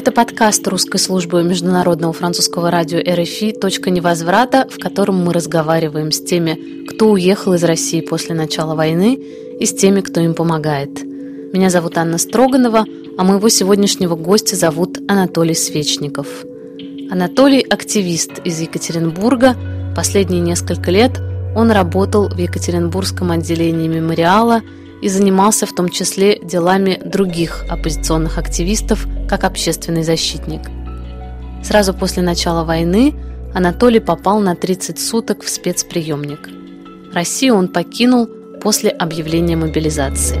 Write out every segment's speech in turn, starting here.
Это подкаст русской службы международного французского радио РФИ «Точка невозврата», в котором мы разговариваем с теми, кто уехал из России после начала войны, и с теми, кто им помогает. Меня зовут Анна Строганова, а моего сегодняшнего гостя зовут Анатолий Свечников. Анатолий – активист из Екатеринбурга. Последние несколько лет он работал в Екатеринбургском отделении мемориала – и занимался в том числе делами других оппозиционных активистов как общественный защитник. Сразу после начала войны Анатолий попал на 30 суток в спецприемник. Россию он покинул после объявления мобилизации.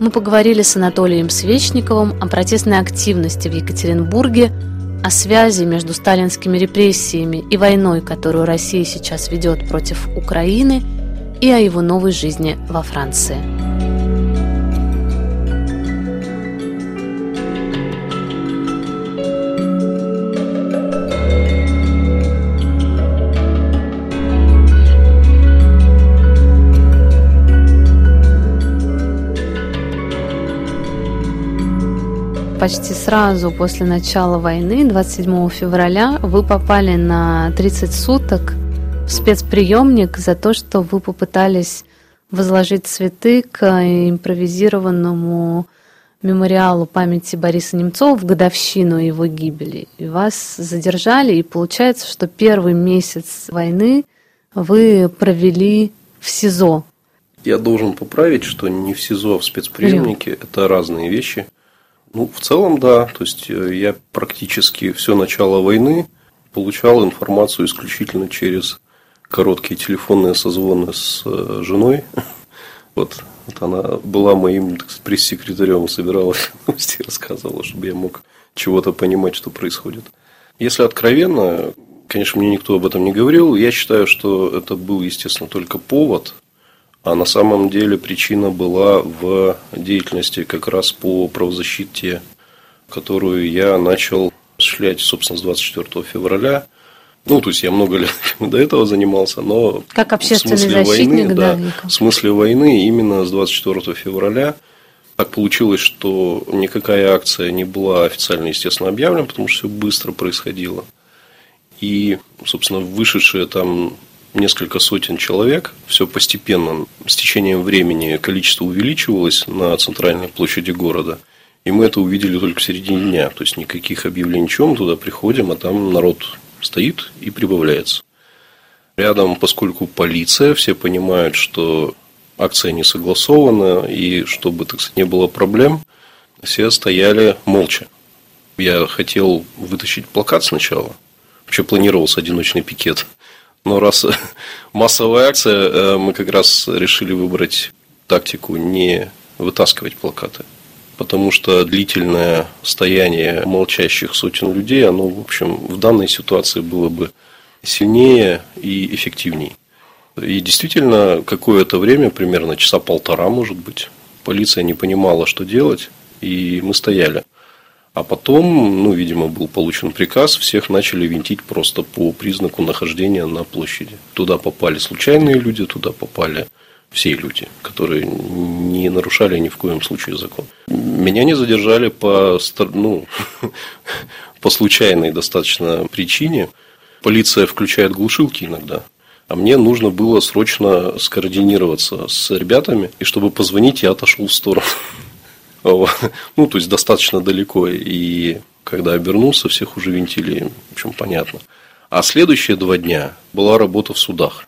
Мы поговорили с Анатолием Свечниковым о протестной активности в Екатеринбурге, о связи между сталинскими репрессиями и войной, которую Россия сейчас ведет против Украины – и о его новой жизни во Франции. Почти сразу после начала войны, 27 февраля, вы попали на 30 суток спецприемник за то, что вы попытались возложить цветы к импровизированному мемориалу памяти Бориса Немцова в годовщину его гибели. И вас задержали, и получается, что первый месяц войны вы провели в СИЗО. Я должен поправить, что не в СИЗО, а в спецприемнике Нет. это разные вещи. Ну, в целом, да. То есть э, я практически все начало войны получал информацию исключительно через короткие телефонные созвоны с э, женой. Вот, вот она была моим пресс-секретарем, собиралась новости рассказывала, чтобы я мог чего-то понимать, что происходит. Если откровенно, конечно, мне никто об этом не говорил. Я считаю, что это был, естественно, только повод, а на самом деле причина была в деятельности как раз по правозащите, которую я начал осуществлять, собственно, с 24 февраля – ну, то есть я много лет до этого занимался, но как общественный в смысле защитник, войны, да, да, в смысле войны именно с 24 февраля. Так получилось, что никакая акция не была официально, естественно, объявлена, потому что все быстро происходило. И, собственно, вышедшие там несколько сотен человек, все постепенно, с течением времени количество увеличивалось на центральной площади города. И мы это увидели только в середине дня. То есть никаких объявлений, мы туда приходим, а там народ стоит и прибавляется. Рядом, поскольку полиция, все понимают, что акция не согласована, и чтобы, так сказать, не было проблем, все стояли молча. Я хотел вытащить плакат сначала. Вообще планировался одиночный пикет. Но раз массовая акция, э, мы как раз решили выбрать тактику не вытаскивать плакаты потому что длительное стояние молчащих сотен людей, оно, в общем, в данной ситуации было бы сильнее и эффективнее. И действительно, какое-то время, примерно часа полтора, может быть, полиция не понимала, что делать, и мы стояли. А потом, ну, видимо, был получен приказ, всех начали винтить просто по признаку нахождения на площади. Туда попали случайные люди, туда попали все люди, которые не нарушали ни в коем случае закон. Меня не задержали по, ну, по случайной достаточно причине. Полиция включает глушилки иногда. А мне нужно было срочно скоординироваться с ребятами, и чтобы позвонить, я отошел в сторону. Ну, то есть достаточно далеко. И когда обернулся, всех уже винтили. В общем, понятно. А следующие два дня была работа в судах.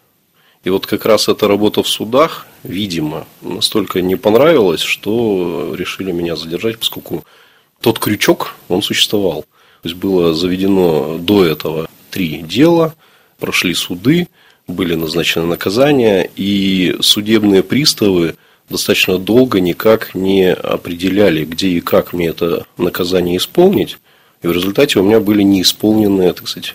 И вот как раз эта работа в судах, видимо, настолько не понравилась, что решили меня задержать, поскольку тот крючок, он существовал. То есть было заведено до этого три дела, прошли суды, были назначены наказания, и судебные приставы достаточно долго никак не определяли, где и как мне это наказание исполнить. И в результате у меня были неисполненные, так сказать.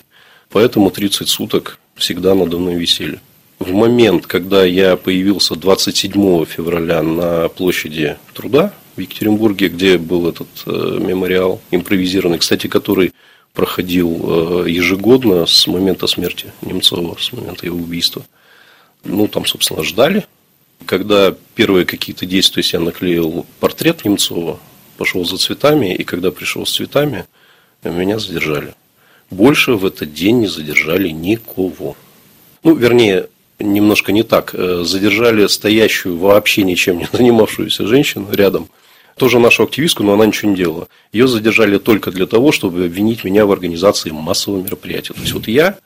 Поэтому 30 суток всегда надо мной висели в момент, когда я появился 27 февраля на площади труда в Екатеринбурге, где был этот э, мемориал импровизированный, кстати, который проходил э, ежегодно с момента смерти Немцова, с момента его убийства. Ну, там, собственно, ждали. Когда первые какие-то действия, я наклеил портрет Немцова пошел за цветами, и когда пришел с цветами, меня задержали. Больше в этот день не задержали никого. Ну, вернее, немножко не так. Э, задержали стоящую, вообще ничем не занимавшуюся женщину рядом. Тоже нашу активистку, но она ничего не делала. Ее задержали только для того, чтобы обвинить меня в организации массового мероприятия. То есть, вот я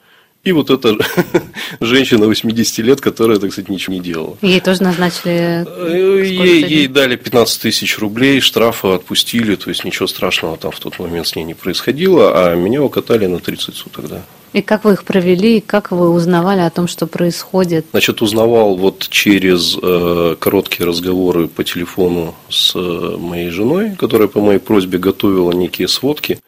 и вот эта женщина 80 лет, которая, так сказать, ничего не делала. Ей тоже назначили... Э, ей, ей дали 15 тысяч рублей, штрафа отпустили, то есть ничего страшного там в тот момент с ней не происходило, а меня укатали на 30 суток, да. И как вы их провели, и как вы узнавали о том, что происходит? Значит, узнавал вот через э, короткие разговоры по телефону с э, моей женой, которая по моей просьбе готовила некие сводки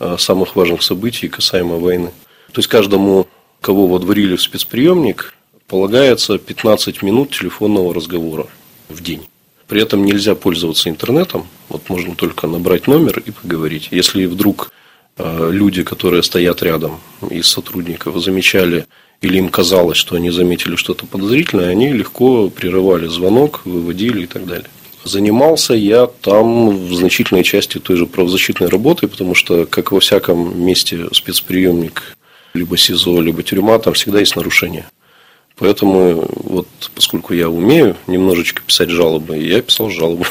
э, самых важных событий касаемо войны. То есть каждому, кого водворили в спецприемник, полагается 15 минут телефонного разговора в день. При этом нельзя пользоваться интернетом, вот можно только набрать номер и поговорить. Если вдруг э, люди, которые стоят рядом из сотрудников, замечали или им казалось, что они заметили что-то подозрительное, они легко прерывали звонок, выводили и так далее. Занимался я там в значительной части той же правозащитной работы, потому что, как во всяком месте спецприемник либо СИЗО, либо тюрьма, там всегда есть нарушения. Поэтому, вот, поскольку я умею немножечко писать жалобы, я писал жалобы.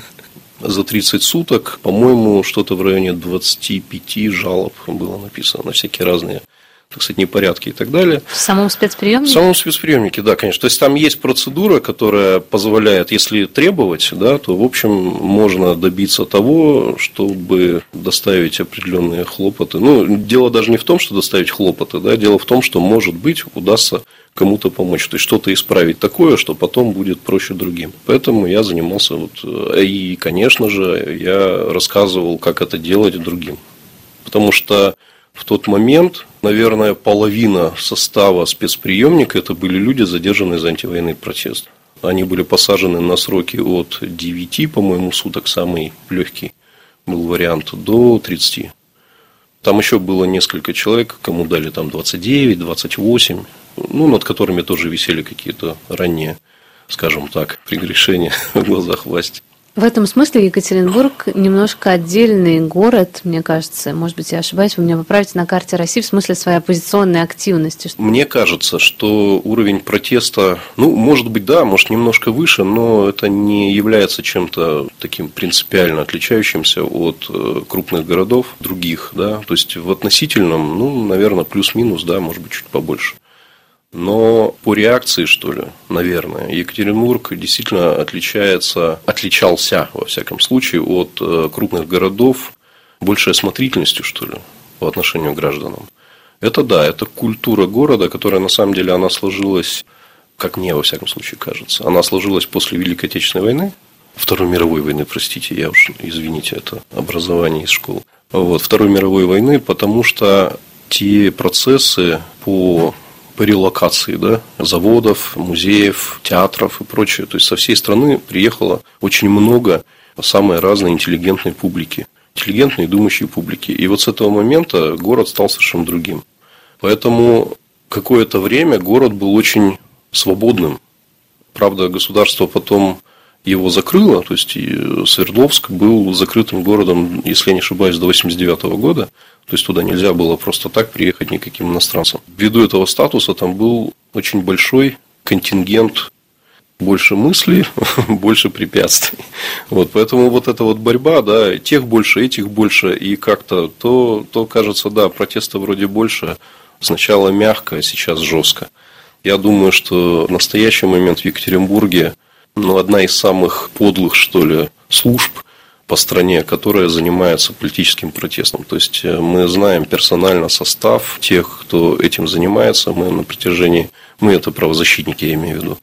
За 30 суток, по-моему, что-то в районе 25 жалоб было написано на всякие разные так сказать, непорядки и так далее. В самом спецприемнике? В самом спецприемнике, да, конечно. То есть там есть процедура, которая позволяет, если требовать, да, то, в общем, можно добиться того, чтобы доставить определенные хлопоты. Ну, дело даже не в том, что доставить хлопоты, да, дело в том, что, может быть, удастся кому-то помочь, то есть что-то исправить такое, что потом будет проще другим. Поэтому я занимался вот и, конечно же, я рассказывал, как это делать другим, потому что в тот момент, наверное, половина состава спецприемника это были люди, задержанные за антивоенный протест. Они были посажены на сроки от 9, по-моему, суток, самый легкий был вариант, до 30. Там еще было несколько человек, кому дали там 29, 28, ну, над которыми тоже висели какие-то ранние, скажем так, прегрешения в глазах власти. В этом смысле Екатеринбург немножко отдельный город, мне кажется. Может быть, я ошибаюсь, вы меня поправите на карте России в смысле своей оппозиционной активности. Мне кажется, что уровень протеста, ну, может быть, да, может, немножко выше, но это не является чем-то таким принципиально отличающимся от э, крупных городов других, да. То есть в относительном, ну, наверное, плюс-минус, да, может быть, чуть побольше. Но по реакции, что ли, наверное, Екатеринбург действительно отличается, отличался, во всяком случае, от э, крупных городов большей осмотрительностью, что ли, по отношению к гражданам. Это да, это культура города, которая на самом деле она сложилась, как мне во всяком случае кажется, она сложилась после Великой Отечественной войны, Второй мировой войны, простите, я уж, извините, это образование из школы. Вот, Второй мировой войны, потому что те процессы по по релокации да, заводов, музеев, театров и прочее. То есть со всей страны приехало очень много самой разной интеллигентной публики, интеллигентной и думающей публики. И вот с этого момента город стал совершенно другим. Поэтому какое-то время город был очень свободным. Правда, государство потом его закрыло, то есть Свердловск был закрытым городом, если я не ошибаюсь, до 1989 года. То есть туда нельзя было просто так приехать никаким иностранцам. Ввиду этого статуса там был очень большой контингент больше мыслей, больше препятствий. Вот, поэтому вот эта вот борьба, да, тех больше, этих больше, и как-то то, то кажется, да, протеста вроде больше, сначала мягко, а сейчас жестко. Я думаю, что в настоящий момент в Екатеринбурге ну, одна из самых подлых, что ли, служб по стране, которая занимается политическим протестом. То есть э, мы знаем персонально состав тех, кто этим занимается. Мы на протяжении, мы это правозащитники, я имею в виду,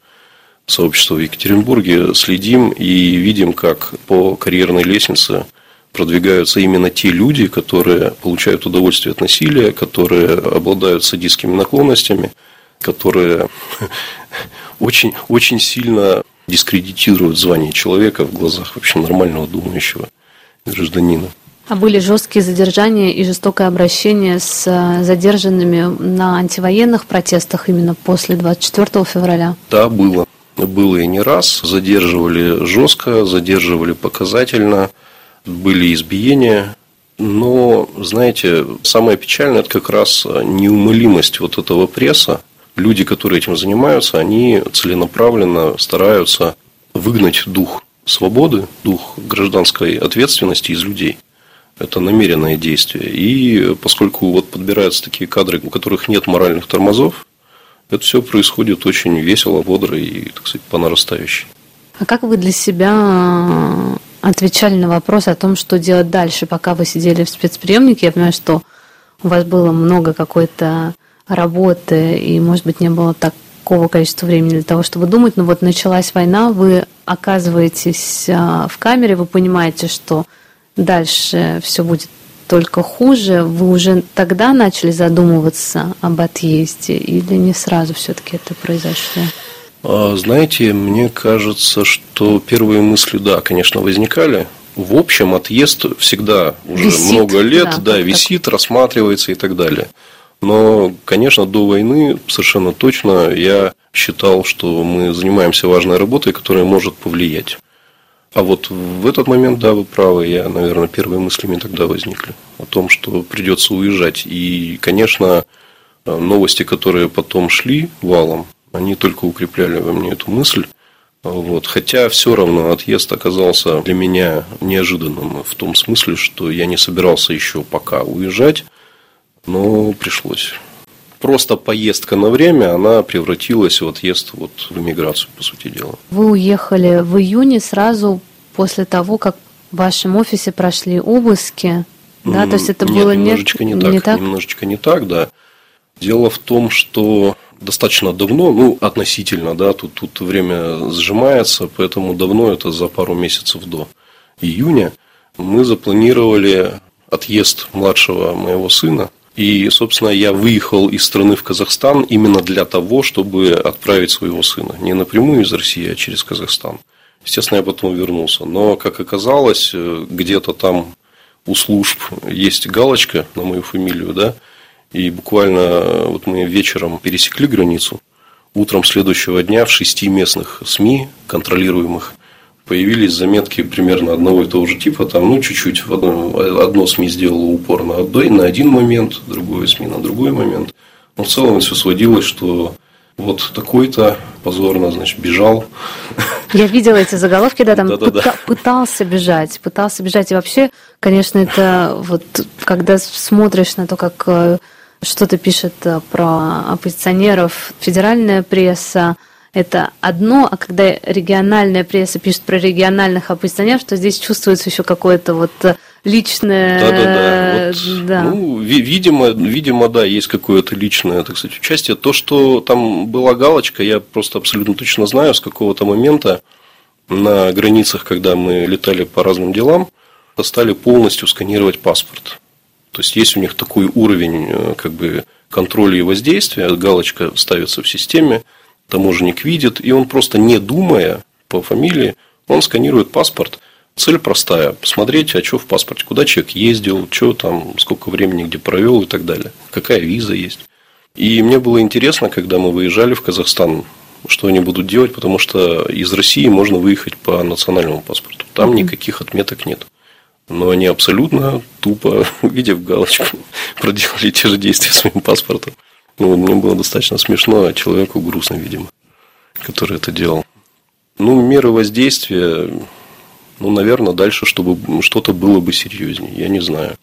сообщество в Екатеринбурге следим и видим, как по карьерной лестнице продвигаются именно те люди, которые получают удовольствие от насилия, которые обладают садистскими наклонностями, которые очень, очень сильно дискредитируют звание человека в глазах вообще нормального думающего гражданина. А были жесткие задержания и жестокое обращение с э, задержанными на антивоенных протестах именно после 24 февраля? Да, было. Было и не раз. Задерживали жестко, задерживали показательно. были избиения. Но, знаете, самое печальное – это как раз неумолимость вот этого пресса. Люди, которые этим занимаются, они целенаправленно стараются выгнать дух свободы, дух гражданской ответственности из людей. Это намеренное действие. И поскольку вот подбираются такие кадры, у которых нет моральных тормозов, это все происходит очень весело, бодро и, так сказать, по нарастающей. А как вы для себя отвечали на вопрос о том, что делать дальше, пока вы сидели в спецприемнике? Я понимаю, что у вас было много какой-то работы, и, может быть, не было такого количества времени для того, чтобы думать, но вот началась война, вы оказываетесь а, в камере, вы понимаете, что дальше все будет только хуже, вы уже тогда начали задумываться об отъезде или не сразу все-таки это произошло? А, знаете, мне кажется, что первые мысли, да, конечно, возникали. В общем, отъезд всегда уже висит, много лет, да, да висит, так. рассматривается и так далее. Но, конечно, до войны совершенно точно я считал, что мы занимаемся важной работой, которая может повлиять. А вот в этот момент, да, вы правы, я, наверное, первые мысли мне тогда возникли о том, что придется уезжать. И, конечно, новости, которые потом шли валом, они только укрепляли во мне эту мысль. Вот. Хотя все равно отъезд оказался для меня неожиданным в том смысле, что я не собирался еще пока уезжать, но пришлось просто поездка на время, она превратилась в отъезд вот в эмиграцию, по сути дела. Вы уехали в июне сразу после того, как в вашем офисе прошли обыски, да? То есть это Нет, было немножечко не, не, так, не так? Немножечко не так, да. Дело в том, что достаточно давно, ну, относительно, да, тут, тут время сжимается, поэтому давно, это за пару месяцев до июня, мы запланировали отъезд младшего моего сына и, собственно, я выехал из страны в Казахстан именно для того, чтобы отправить своего сына. Не напрямую из России, а через Казахстан. Естественно, я потом вернулся. Но, как оказалось, э, где-то там у служб есть галочка на мою фамилию, да, и буквально э, вот мы вечером пересекли границу. Утром следующего дня в шести местных СМИ, контролируемых, появились заметки примерно одного и того же типа, там, ну, чуть-чуть, одно, одно СМИ сделало упор на, на один момент, другое СМИ на другой момент. Но в целом все сводилось, что вот такой-то позорно, значит, бежал. Я видела эти заголовки, да, там да, да, пыта- да. пытался бежать, пытался бежать. И вообще, конечно, это вот, когда смотришь на то, как э, что-то пишет э, про оппозиционеров, федеральная пресса, это одно, а когда региональная пресса пишет про региональных оппозиционеров, то здесь чувствуется еще какое-то вот э, личное... Да, да, да. Вот, да. Ну, видимо, видимо, да, есть какое-то личное, так сказать, участие. То, что там была галочка, я просто абсолютно точно знаю, с какого-то момента на границах, когда мы летали по разным делам, стали полностью сканировать паспорт. То есть есть у них такой уровень э, как бы контроля и воздействия, галочка ставится в системе, таможенник видит, и он просто не думая по фамилии, он сканирует паспорт. Цель простая – посмотреть, а что в паспорте, куда человек ездил, что там, сколько времени где провел и так далее, какая виза есть. И мне было интересно, когда мы выезжали в Казахстан, что они будут делать, потому что из России можно выехать по национальному паспорту. Там mm-hmm. никаких отметок нет. Но они абсолютно тупо, увидев галочку, проделали те же действия своим паспортом. Ну, мне было достаточно смешно, а человеку грустно, видимо, который это делал. Ну, меры воздействия, ну, наверное, дальше, чтобы что-то было бы серьезнее, я не знаю.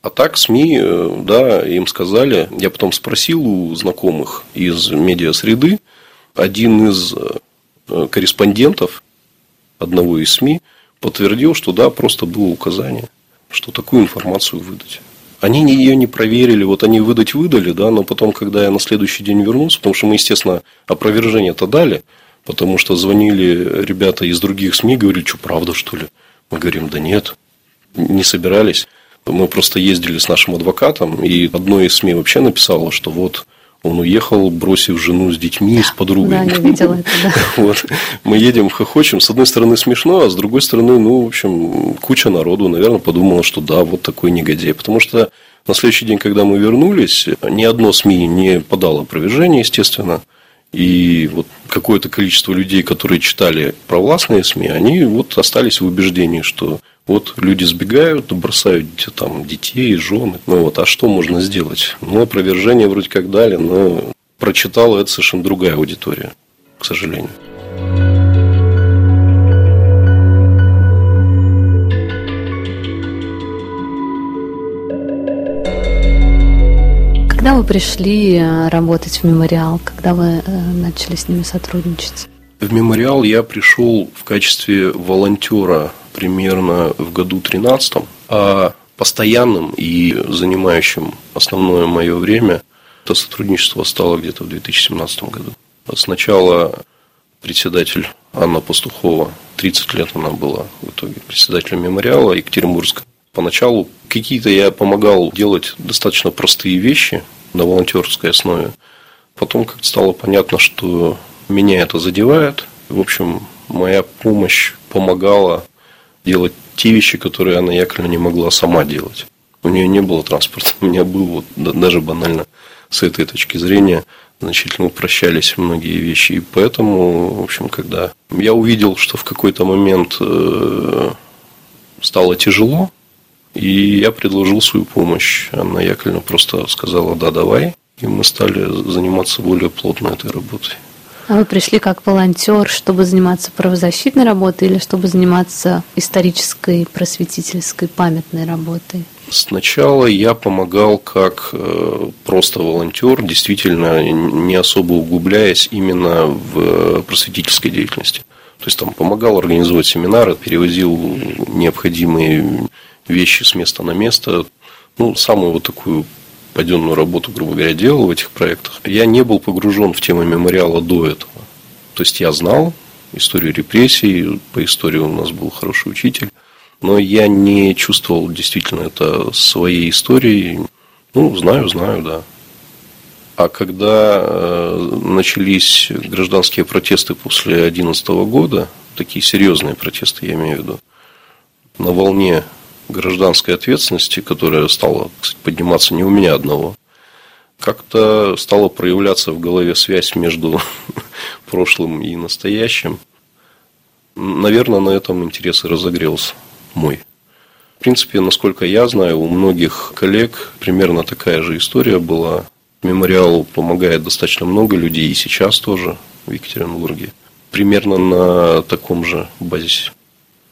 А так СМИ, э, да, им сказали, я потом спросил у знакомых из медиасреды, один из э, корреспондентов одного из СМИ подтвердил, что да, просто было указание, что такую информацию выдать. Они ее не проверили, вот они выдать выдали, да, но потом, когда я на следующий день вернулся, потому что мы, естественно, опровержение-то дали, потому что звонили ребята из других СМИ, говорили, что правда, что ли? Мы говорим, да нет, не собирались. Мы просто ездили с нашим адвокатом, и одно из СМИ вообще написало, что вот он уехал, бросив жену с детьми и с подругой. Да, я видела это, да. Вот. Мы едем, хохочем. С одной стороны смешно, а с другой стороны, ну, в общем, куча народу, наверное, подумала, что да, вот такой негодяй. Потому что на следующий день, когда мы вернулись, ни одно СМИ не подало опровержение, естественно. И вот какое-то количество людей, которые читали провластные СМИ, они вот остались в убеждении, что вот люди сбегают, бросают там детей, жены. Ну вот, а что можно сделать? Ну, опровержение вроде как дали, но прочитала это совершенно другая аудитория, к сожалению. Когда вы пришли э, работать в мемориал? Когда вы э, начали с ними сотрудничать? В мемориал я пришел в качестве волонтера примерно в году 13 а постоянным и занимающим основное мое время это сотрудничество стало где-то в 2017 году. Сначала председатель Анна Пастухова, 30 лет она была в итоге председателем мемориала Екатеринбургска. Поначалу какие-то я помогал делать достаточно простые вещи на волонтерской основе. Потом как-то стало понятно, что меня это задевает. В общем, моя помощь помогала делать те вещи, которые Анна Яковлевна не могла сама делать. У нее не было транспорта, у меня был вот, даже банально с этой точки зрения значительно упрощались многие вещи. И поэтому, в общем, когда я увидел, что в какой-то момент э, стало тяжело, и я предложил свою помощь. Анна Яковлевна просто сказала, да, давай. И мы стали заниматься более плотно этой работой. А вы пришли как волонтер, чтобы заниматься правозащитной работой или чтобы заниматься исторической, просветительской, памятной работой? Сначала я помогал как э, просто волонтер, действительно не особо углубляясь именно в просветительской деятельности. То есть там помогал организовать семинары, перевозил необходимые вещи с места на место. Ну, самую вот такую паденную работу, грубо говоря, делал в этих проектах. Я не был погружен в тему мемориала до этого. То есть я знал историю репрессий, по истории у нас был хороший учитель, но я не чувствовал действительно это своей историей. Ну, знаю, знаю, да. А когда э, начались гражданские протесты после 2011 года, такие серьезные протесты, я имею в виду, на волне гражданской ответственности, которая стала кстати, подниматься не у меня одного, как-то стала проявляться в голове связь между прошлым и настоящим. Наверное, на этом интерес и разогрелся мой. В принципе, насколько я знаю, у многих коллег примерно такая же история была. Мемориалу помогает достаточно много людей, и сейчас тоже в Екатеринбурге. Примерно на таком же базисе.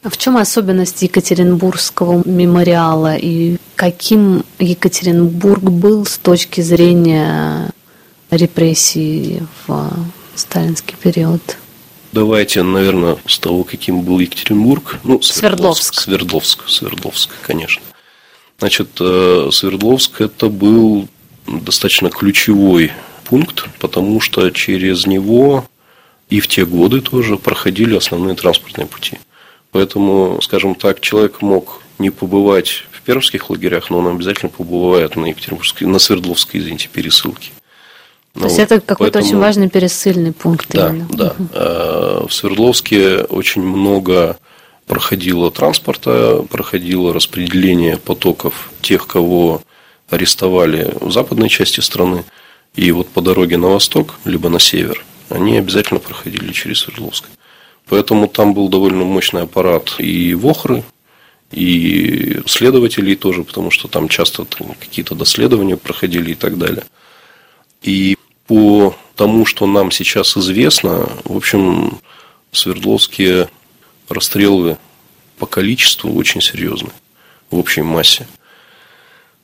А в чем особенность Екатеринбургского мемориала и каким Екатеринбург был с точки зрения репрессий в сталинский период? Давайте, наверное, с того, каким был Екатеринбург. Ну, Свердловск. Свердловск, Свердловск, конечно. Значит, э, Свердловск это был достаточно ключевой пункт, потому что через него и в те годы тоже проходили основные транспортные пути. Поэтому, скажем так, человек мог не побывать в пермских лагерях, но он обязательно побывает на Екатеринбургской, на Свердловской, извините, пересылке. То ну, есть это какой-то поэтому... очень важный пересыльный пункт. Да, именно. да. Угу. В Свердловске очень много проходило транспорта, проходило распределение потоков тех, кого арестовали в западной части страны. И вот по дороге на восток, либо на север, они обязательно проходили через Свердловск. Поэтому там был довольно мощный аппарат и вохры, и следователей тоже, потому что там часто какие-то доследования проходили и так далее. И по тому, что нам сейчас известно, в общем, Свердловские расстрелы по количеству очень серьезны в общей массе.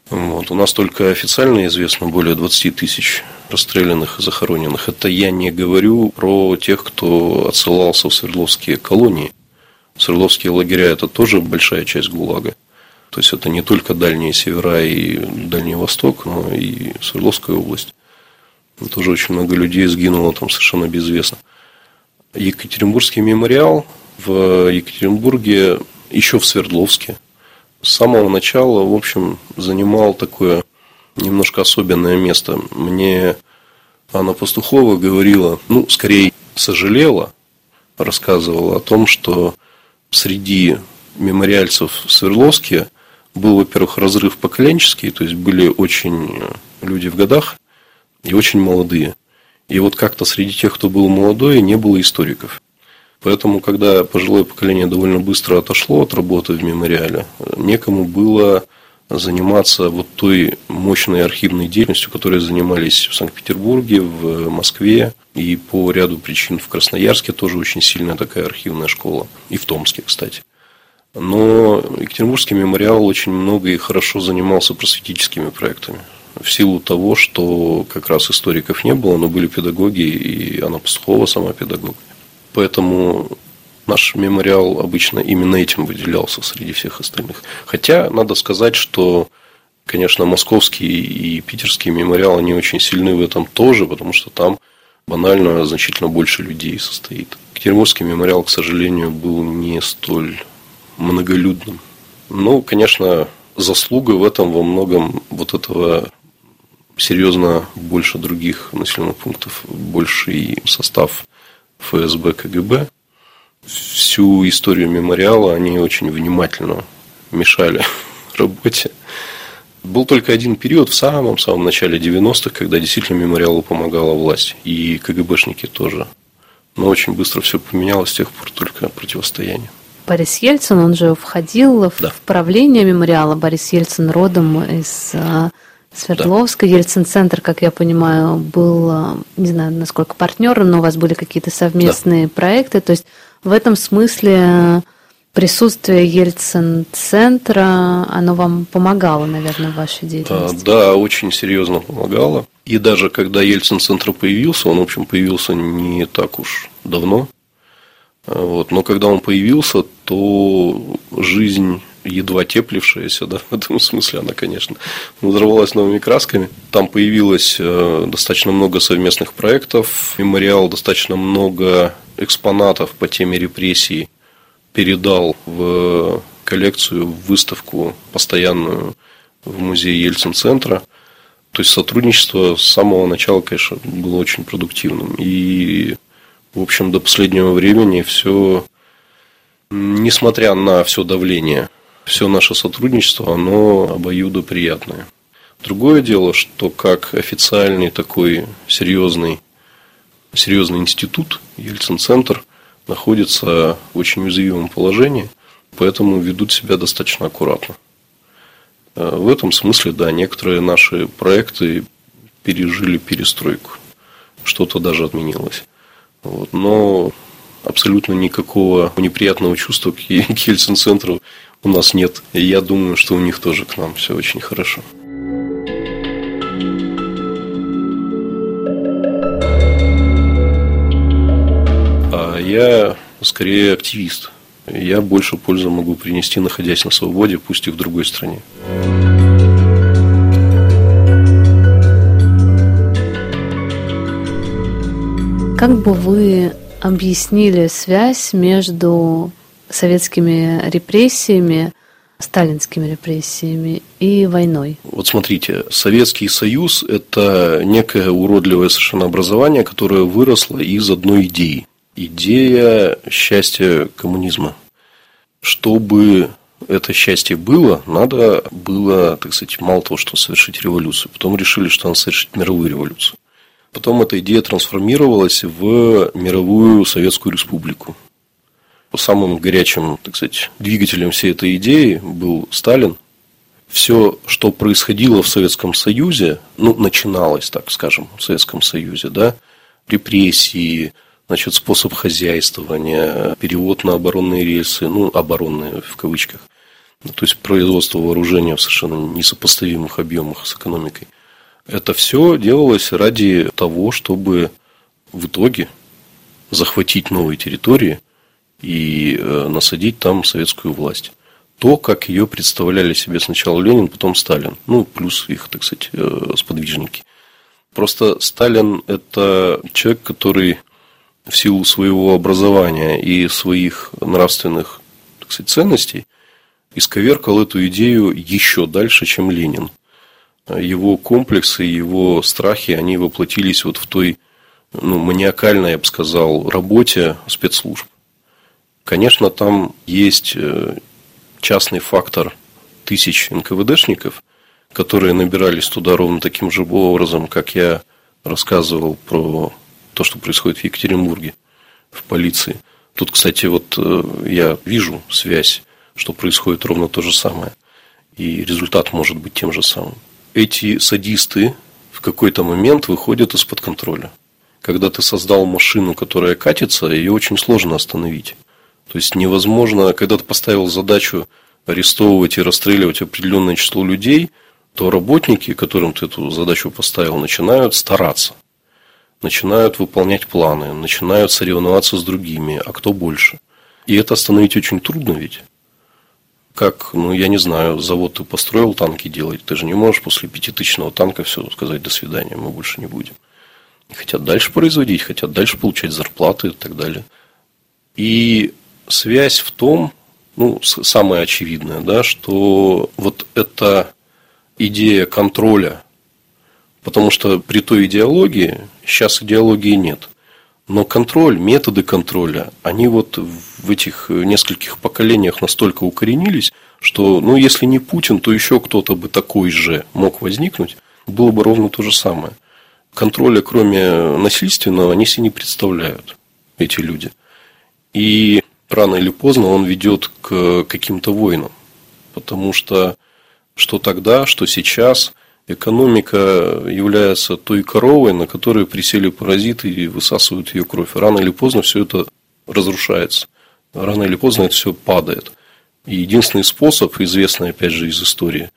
Вот. У нас только официально известно более 20 тысяч расстрелянных и захороненных. Это я не говорю про тех, кто отсылался в Свердловские колонии. Свердловские лагеря – это тоже большая часть ГУЛАГа. То есть, это не только дальние севера и Дальний Восток, но и Свердловская область. Тоже очень много людей сгинуло там совершенно безвестно. Екатеринбургский мемориал в Екатеринбурге, еще в Свердловске, с самого начала, в общем, занимал такое немножко особенное место. Мне Анна Пастухова говорила, ну, скорее сожалела, рассказывала о том, что среди мемориальцев в Свердловске был, во-первых, разрыв поколенческий, то есть были очень люди в годах и очень молодые. И вот как-то среди тех, кто был молодой, не было историков. Поэтому, когда пожилое поколение довольно быстро отошло от работы в мемориале, некому было заниматься вот той мощной архивной деятельностью, которой занимались в Санкт-Петербурге, в Москве и по ряду причин в Красноярске тоже очень сильная такая архивная школа. И в Томске, кстати. Но Екатеринбургский мемориал очень много и хорошо занимался просветительскими проектами. В силу того, что как раз историков не было, но были педагоги, и Анна Пастухова сама педагог. Поэтому наш мемориал обычно именно этим выделялся среди всех остальных. Хотя надо сказать, что, конечно, московский и питерский мемориал, они очень сильны в этом тоже, потому что там банально значительно больше людей состоит. Екатеринбургский мемориал, к сожалению, был не столь многолюдным. Ну, конечно, заслуга в этом во многом вот этого серьезно больше других населенных пунктов, больший состав ФСБ, КГБ всю историю мемориала они очень внимательно мешали работе. Был только один период в самом-самом начале 90-х, когда действительно мемориалу помогала власть. И КГБшники тоже. Но очень быстро все поменялось, с тех пор только противостояние. Борис Ельцин, он же входил да. в правление мемориала. Борис Ельцин родом из а, Свердловска. Да. Ельцин-центр, как я понимаю, был, а, не знаю, насколько партнером, но у вас были какие-то совместные да. проекты. То есть в этом смысле присутствие Ельцин-центра, оно вам помогало, наверное, в вашей деятельности? Да, очень серьезно помогало. И даже когда Ельцин-центр появился, он, в общем, появился не так уж давно, вот, но когда он появился, то жизнь едва теплившаяся, да, в этом смысле она, конечно, взорвалась новыми красками. Там появилось э, достаточно много совместных проектов, мемориал достаточно много экспонатов по теме репрессий передал в коллекцию, в выставку постоянную в музее Ельцин-центра. То есть сотрудничество с самого начала, конечно, было очень продуктивным. И, в общем, до последнего времени все, несмотря на все давление, все наше сотрудничество, оно обоюдоприятное. Другое дело, что как официальный такой серьезный серьезный институт, Ельцин-центр, находится в очень уязвимом положении, поэтому ведут себя достаточно аккуратно. Э, в этом смысле, да, некоторые наши проекты пережили перестройку. Что-то даже отменилось. Вот. Но абсолютно никакого неприятного чувства к Ельцин-центру у нас нет. И я думаю, что у них тоже к нам все очень хорошо. Я скорее активист. Я больше пользы могу принести, находясь на свободе, пусть и в другой стране. Как бы вы объяснили связь между советскими репрессиями, сталинскими репрессиями и войной? Вот смотрите, Советский Союз – это некое уродливое совершенно образование, которое выросло из одной идеи идея счастья коммунизма. Чтобы это счастье было, надо было, так сказать, мало того, что совершить революцию. Потом решили, что надо совершить мировую революцию. Потом эта идея трансформировалась в мировую Советскую Республику. Самым горячим, так сказать, двигателем всей этой идеи был Сталин. Все, что происходило в Советском Союзе, ну, начиналось, так скажем, в Советском Союзе, да, репрессии, значит, способ хозяйствования, перевод на оборонные рельсы, ну, оборонные в кавычках, то есть производство вооружения в совершенно несопоставимых объемах с экономикой. Это все делалось ради того, чтобы в итоге захватить новые территории и э, насадить там советскую власть. То, как ее представляли себе сначала Ленин, потом Сталин. Ну, плюс их, так сказать, э, сподвижники. Просто Сталин – это человек, который в силу своего образования и своих нравственных так сказать, ценностей исковеркал эту идею еще дальше, чем Ленин. Его комплексы, его страхи, они воплотились вот в той ну, маниакальной, я бы сказал, работе спецслужб. Конечно, там есть э, частный фактор тысяч НКВДшников, которые набирались туда ровно таким же образом, как я рассказывал про то, что происходит в Екатеринбурге в полиции. Тут, кстати, вот э, я вижу связь, что происходит ровно то же самое. И результат может быть тем же самым. Эти садисты в какой-то момент выходят из-под контроля. Когда ты создал машину, которая катится, ее очень сложно остановить. То есть невозможно, когда ты поставил задачу арестовывать и расстреливать определенное число людей, то работники, которым ты эту задачу поставил, начинают стараться, начинают выполнять планы, начинают соревноваться с другими, а кто больше. И это остановить очень трудно ведь. Как, ну, я не знаю, завод ты построил танки делать, ты же не можешь после пятитысячного танка все сказать до свидания, мы больше не будем. Хотят дальше производить, хотят дальше получать зарплаты и так далее. И связь в том, ну, самое очевидное, да, что вот эта идея контроля, потому что при той идеологии, сейчас идеологии нет, но контроль, методы контроля, они вот в этих нескольких поколениях настолько укоренились, что, ну, если не Путин, то еще кто-то бы такой же мог возникнуть, было бы ровно то же самое. Контроля, кроме насильственного, они себе не представляют, эти люди. И рано или поздно он ведет к каким-то войнам. Потому что что тогда, что сейчас экономика является той коровой, на которой присели паразиты и высасывают ее кровь. Рано или поздно все это разрушается. Рано или поздно это все падает. И единственный способ, известный опять же из истории,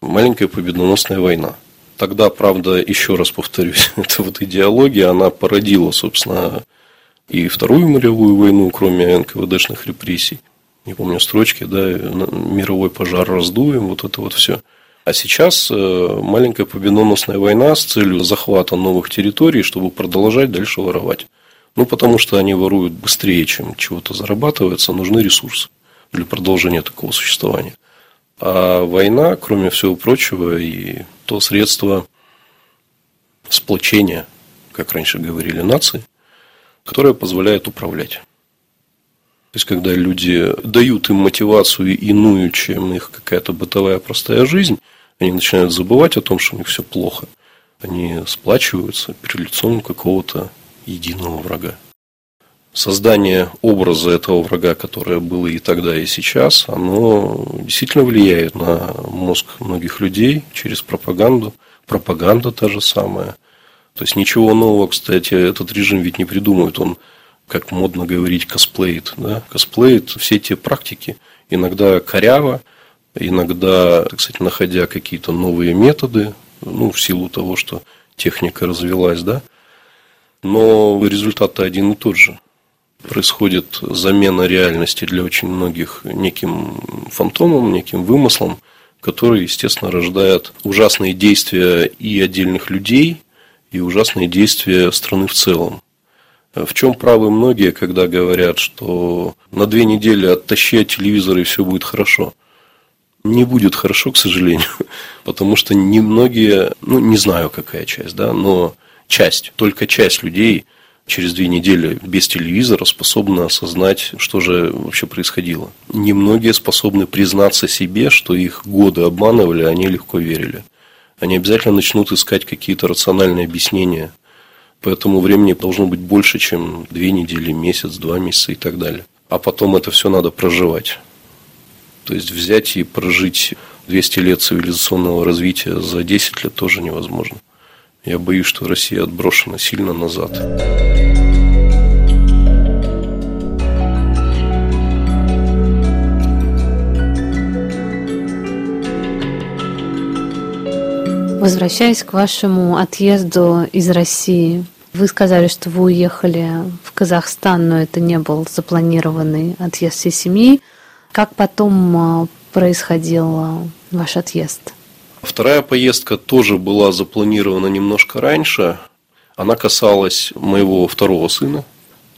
маленькая победоносная война. Тогда, правда, еще раз повторюсь, эта вот идеология, она породила, собственно, и Вторую мировую войну, кроме НКВДшных репрессий. Не помню строчки, да, мировой пожар раздуем, вот это вот все. А сейчас э, маленькая победоносная война с целью захвата новых территорий, чтобы продолжать дальше воровать. Ну, потому что они воруют быстрее, чем чего-то зарабатывается, нужны ресурсы для продолжения такого существования. А война, кроме всего прочего, и то средство сплочения, как раньше говорили, нации, которая позволяет управлять. То есть, когда люди дают им мотивацию иную, чем их какая-то бытовая простая жизнь, они начинают забывать о том, что у них все плохо. Они сплачиваются перед лицом какого-то единого врага. Создание образа этого врага, которое было и тогда, и сейчас, оно действительно влияет на мозг многих людей через пропаганду. Пропаганда та же самая. То есть ничего нового, кстати, этот режим ведь не придумывает. Он, как модно говорить, косплеит. Да? Косплеит все те практики, иногда коряво, иногда, так сказать, находя какие-то новые методы, ну, в силу того, что техника развелась, да, но результат один и тот же. Происходит замена реальности для очень многих неким фантомом, неким вымыслом, который, естественно, рождает ужасные действия и отдельных людей, и ужасные действия страны в целом. В чем правы многие, когда говорят, что на две недели оттащи от телевизора и все будет хорошо? Не будет хорошо, к сожалению, потому что немногие, ну не знаю какая часть, да, но часть, только часть людей через две недели без телевизора способны осознать, что же вообще происходило. Немногие способны признаться себе, что их годы обманывали, а они легко верили они обязательно начнут искать какие-то рациональные объяснения. Поэтому времени должно быть больше, чем две недели, месяц, два месяца и так далее. А потом это все надо проживать. То есть взять и прожить 200 лет цивилизационного развития за 10 лет тоже невозможно. Я боюсь, что Россия отброшена сильно назад. Возвращаясь к вашему отъезду из России, вы сказали, что вы уехали в Казахстан, но это не был запланированный отъезд всей семьи. Как потом а, происходил а, ваш отъезд? Вторая поездка тоже была запланирована немножко раньше. Она касалась моего второго сына.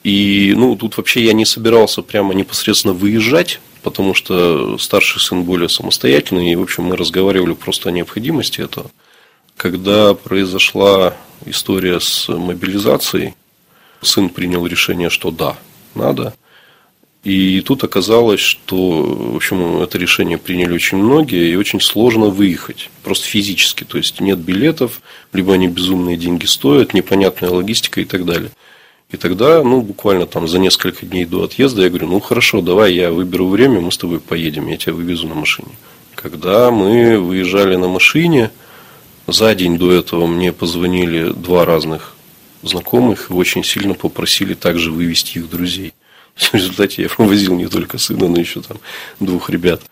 И ну, тут вообще я не собирался прямо непосредственно выезжать, потому что старший сын более самостоятельный, и, в общем, мы разговаривали просто о необходимости этого. Когда произошла история с мобилизацией, сын принял решение, что да, надо. И тут оказалось, что, в общем, это решение приняли очень многие, и очень сложно выехать, просто физически. То есть нет билетов, либо они безумные деньги стоят, непонятная логистика и так далее. И тогда, ну, буквально там за несколько дней до отъезда я говорю, ну, хорошо, давай я выберу время, мы с тобой поедем, я тебя вывезу на машине. Когда мы выезжали на машине, за день до этого мне позвонили два разных знакомых и очень сильно попросили также вывести их друзей. В результате я возил не только сына, но еще там двух ребят,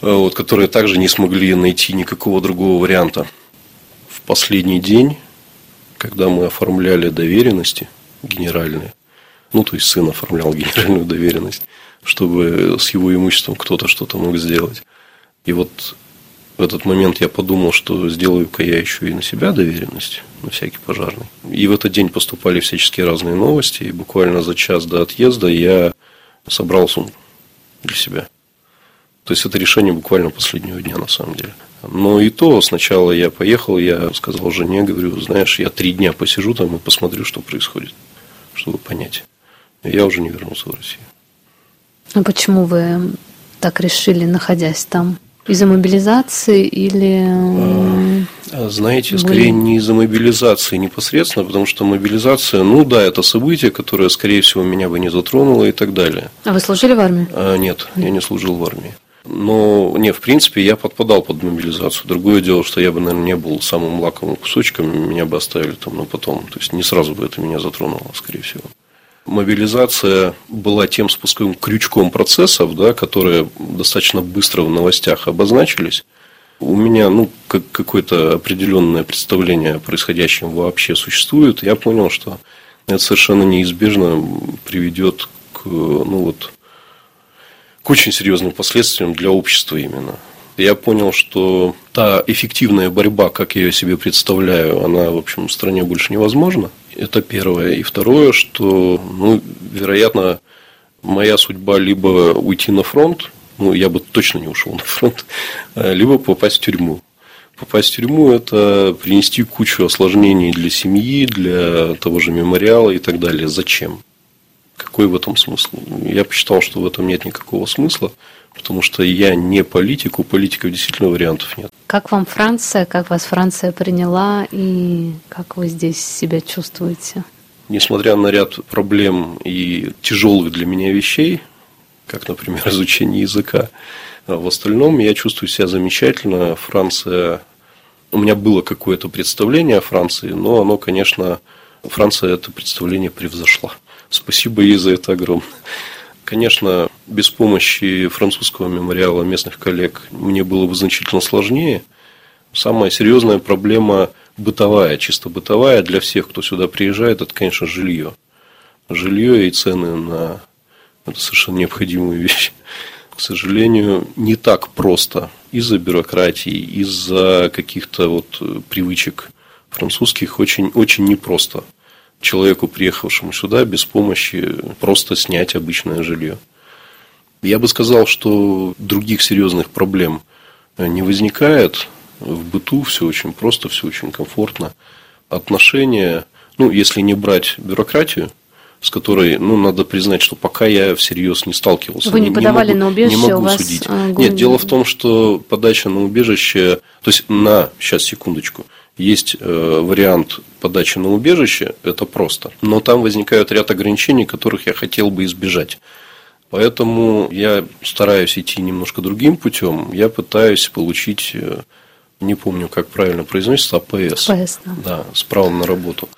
а вот, которые также не смогли найти никакого другого варианта. В последний день, когда мы оформляли доверенности генеральные, ну, то есть сын оформлял генеральную доверенность, чтобы с его имуществом кто-то что-то мог сделать. И вот в этот момент я подумал, что сделаю-ка я еще и на себя доверенность, на всякий пожарный. И в этот день поступали всяческие разные новости, и буквально за час до отъезда я собрал сумму для себя. То есть это решение буквально последнего дня на самом деле. Но и то сначала я поехал, я сказал жене, говорю, знаешь, я три дня посижу там и посмотрю, что происходит, чтобы понять. И я уже не вернулся в Россию. А почему вы так решили, находясь там? Из-за мобилизации или... А, знаете, скорее не из-за мобилизации непосредственно, потому что мобилизация, ну да, это событие, которое, скорее всего, меня бы не затронуло и так далее. А вы служили в армии? А, нет, я не служил в армии. Но, не, в принципе, я подпадал под мобилизацию. Другое дело, что я бы, наверное, не был самым лаковым кусочком, меня бы оставили там, но потом. То есть, не сразу бы это меня затронуло, скорее всего мобилизация была тем спусковым крючком процессов, да, которые достаточно быстро в новостях обозначились. У меня ну, как, какое-то определенное представление о происходящем вообще существует. Я понял, что это совершенно неизбежно приведет к, ну, вот, к очень серьезным последствиям для общества именно. Я понял, что та эффективная борьба, как я ее себе представляю, она, в общем, в стране больше невозможна. Это первое. И второе, что, ну, вероятно, моя судьба либо уйти на фронт, ну, я бы точно не ушел на фронт, а, либо попасть в тюрьму. Попасть в тюрьму – это принести кучу осложнений для семьи, для того же мемориала и так далее. Зачем? Какой в этом смысл? Я посчитал, что в этом нет никакого смысла потому что я не политик, у политиков действительно вариантов нет. Как вам Франция, как вас Франция приняла и как вы здесь себя чувствуете? Несмотря на ряд проблем и тяжелых для меня вещей, как, например, изучение языка, а в остальном я чувствую себя замечательно. Франция... У меня было какое-то представление о Франции, но оно, конечно, Франция это представление превзошла. Спасибо ей за это огромное. Конечно, без помощи французского мемориала местных коллег мне было бы значительно сложнее. Самая серьезная проблема бытовая, чисто бытовая для всех, кто сюда приезжает, это, конечно, жилье. Жилье и цены на это совершенно необходимые вещи. К сожалению, не так просто из-за бюрократии, из-за каких-то вот привычек французских очень, очень непросто человеку, приехавшему сюда, без помощи просто снять обычное жилье. Я бы сказал, что других серьезных проблем не возникает. В быту все очень просто, все очень комфортно. Отношения, ну, если не брать бюрократию, с которой, ну, надо признать, что пока я всерьез не сталкивался. Вы не, не подавали могу, на убежище, не могу у вас судить. А, Нет, дело в том, что подача на убежище, то есть на, сейчас секундочку, есть э, вариант подачи на убежище, это просто. Но там возникают ряд ограничений, которых я хотел бы избежать. Поэтому я стараюсь идти немножко другим путем. Я пытаюсь получить, э, не помню, как правильно произносится, АПС. АПС да. да, с правом на работу.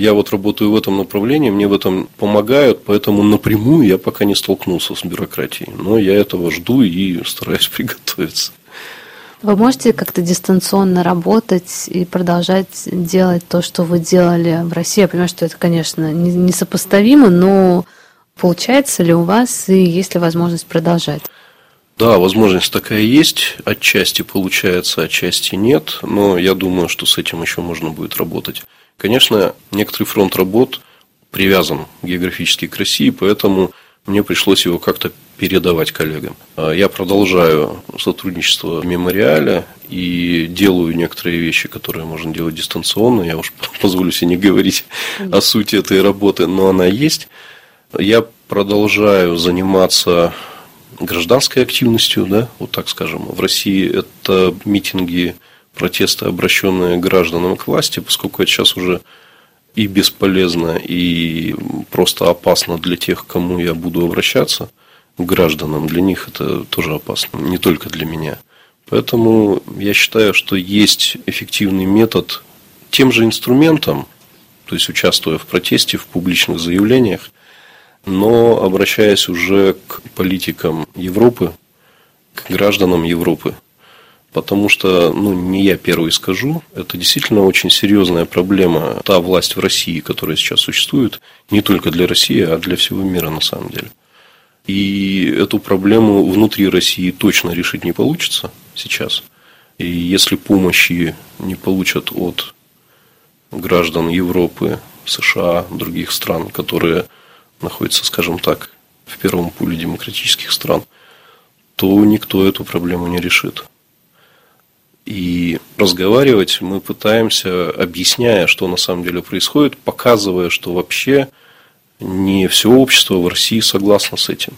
Я вот работаю в этом направлении, мне в этом помогают, поэтому напрямую я пока не столкнулся с бюрократией. Но я этого жду и стараюсь приготовиться. Вы можете как-то дистанционно работать и продолжать делать то, что вы делали в России? Я понимаю, что это, конечно, несопоставимо, но получается ли у вас и есть ли возможность продолжать? Да, возможность такая есть. Отчасти получается, отчасти нет. Но я думаю, что с этим еще можно будет работать. Конечно, некоторый фронт работ привязан географически к России, поэтому мне пришлось его как-то передавать коллегам. А я продолжаю сотрудничество в мемориале и делаю некоторые вещи, которые можно делать дистанционно. Я уж позволю себе не говорить о сути этой работы, но она есть. Я продолжаю заниматься гражданской активностью, да, вот так скажем. В России это митинги, протесты, обращенные гражданам к власти, поскольку это сейчас уже и бесполезно, и просто опасно для тех, к кому я буду обращаться, гражданам. Для них это тоже опасно, не только для меня. Поэтому я считаю, что есть эффективный метод тем же инструментом, то есть участвуя в протесте, в публичных заявлениях, но обращаясь уже к политикам Европы, к гражданам Европы. Потому что, ну, не я первый скажу, это действительно очень серьезная проблема. Та власть в России, которая сейчас существует, не только для России, а для всего мира на самом деле. И эту проблему внутри России точно решить не получится сейчас. И если помощи не получат от граждан Европы, США, других стран, которые находятся, скажем так, в первом пуле демократических стран, то никто эту проблему не решит. И разговаривать мы пытаемся, объясняя, что на самом деле происходит, показывая, что вообще не все общество в России согласно с этим.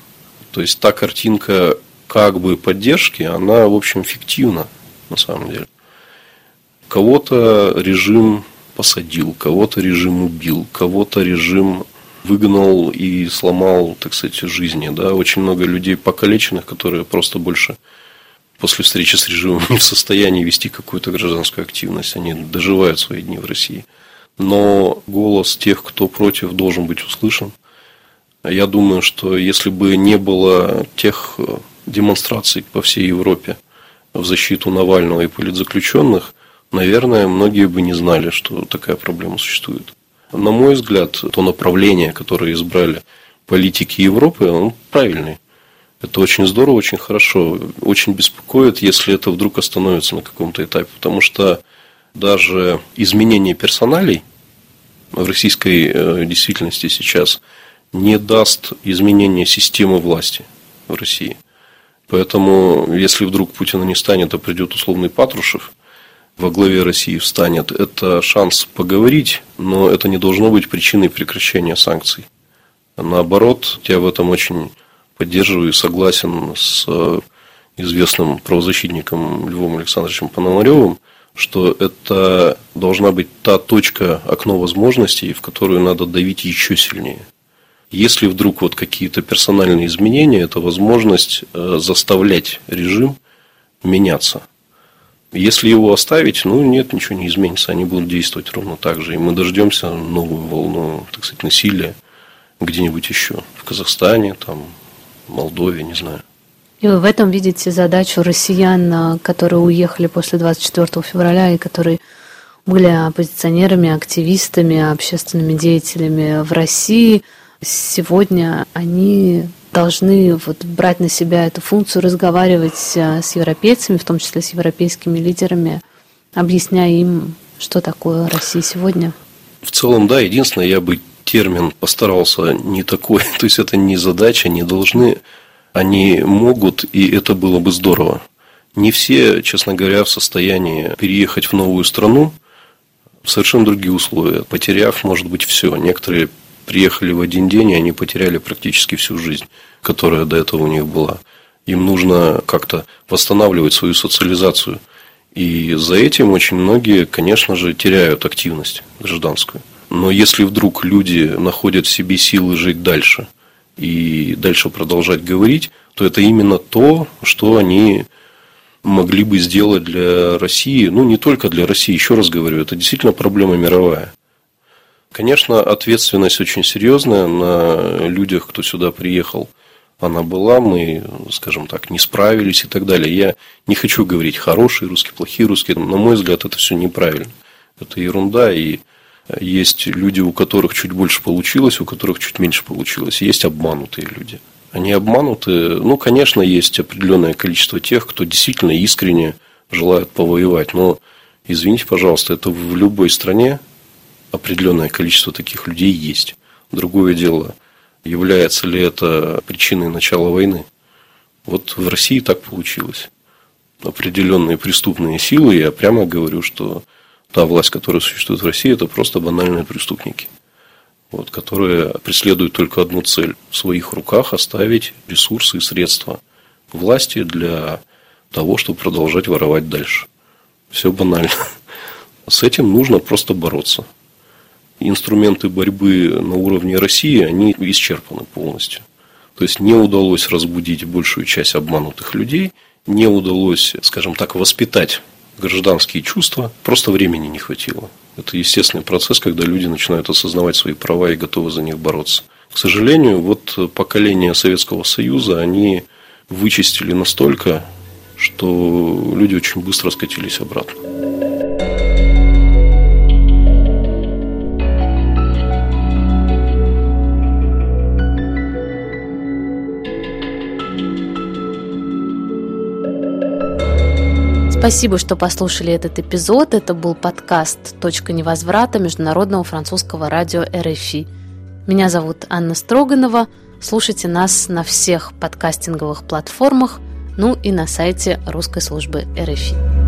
То есть та картинка как бы поддержки, она, в общем, фиктивна на самом деле. Кого-то режим посадил, кого-то режим убил, кого-то режим выгнал и сломал, так сказать, жизни. Да? Очень много людей покалеченных, которые просто больше после встречи с режимом не в состоянии вести какую-то гражданскую активность. Они доживают свои дни в России. Но голос тех, кто против, должен быть услышан. Я думаю, что если бы не было тех э, демонстраций по всей Европе в защиту Навального и политзаключенных, наверное, многие бы не знали, что такая проблема существует. На мой взгляд, то направление, которое избрали политики Европы, он правильный. Это очень здорово, очень хорошо. Очень беспокоит, если это вдруг остановится на каком-то этапе. Потому что даже изменение персоналей в российской э, действительности сейчас не даст изменения системы власти в России. Поэтому, если вдруг Путина не станет, а придет условный Патрушев, во главе России встанет, это шанс поговорить, но это не должно быть причиной прекращения санкций. Наоборот, я в этом очень поддерживаю и согласен с э, известным правозащитником Львом Александровичем Пономаревым, что это должна быть та точка, окно возможностей, в которую надо давить еще сильнее. Если вдруг вот какие-то персональные изменения, это возможность э, заставлять режим меняться. Если его оставить, ну нет, ничего не изменится, они будут действовать ровно так же. И мы дождемся новую волну, так сказать, насилия где-нибудь еще, в Казахстане, там, Молдове, не знаю. И вы в этом видите задачу россиян, которые уехали после 24 февраля и которые были оппозиционерами, активистами, общественными деятелями в России. Сегодня они должны вот брать на себя эту функцию, разговаривать э, с европейцами, в том числе с европейскими лидерами, объясняя им, что такое Россия сегодня? В целом, да. Единственное, я бы термин постарался не такой. То есть, это не задача, не должны. Они могут, и это было бы здорово. Не все, честно говоря, в состоянии переехать в новую страну в совершенно другие условия, потеряв, может быть, все. Некоторые приехали в один день, и они потеряли практически всю жизнь, которая до этого у них была. Им нужно как-то восстанавливать свою социализацию. И за этим очень многие, конечно же, теряют активность гражданскую. Но если вдруг люди находят в себе силы жить дальше и дальше продолжать говорить, то это именно то, что они могли бы сделать для России, ну не только для России, еще раз говорю, это действительно проблема мировая. Конечно, ответственность очень серьезная на людях, кто сюда приехал. Она была, мы, скажем так, не справились и так далее. Я не хочу говорить хорошие русские, плохие русские. На мой взгляд, это все неправильно. Это ерунда. И есть люди, у которых чуть больше получилось, у которых чуть меньше получилось. Есть обманутые люди. Они обмануты. Ну, конечно, есть определенное количество тех, кто действительно искренне желает повоевать. Но, извините, пожалуйста, это в любой стране определенное количество таких людей есть. Другое дело, является ли это причиной начала войны. Вот в России так получилось. Определенные преступные силы, я прямо говорю, что та власть, которая существует в России, это просто банальные преступники. вот, которые преследуют только одну цель – в своих руках оставить ресурсы и средства власти для того, чтобы продолжать воровать дальше. Все банально. С этим нужно просто бороться. Инструменты борьбы на уровне России, они исчерпаны полностью. То есть не удалось разбудить большую часть обманутых людей, не удалось, скажем так, воспитать гражданские чувства, просто времени не хватило. Это естественный процесс, когда люди начинают осознавать свои права и готовы за них бороться. К сожалению, вот поколение Советского Союза, они вычистили настолько, что люди очень быстро скатились обратно. Спасибо, что послушали этот эпизод. Это был подкаст «Точка невозврата» Международного французского радио РФИ. Меня зовут Анна Строганова. Слушайте нас на всех подкастинговых платформах, ну и на сайте русской службы РФИ.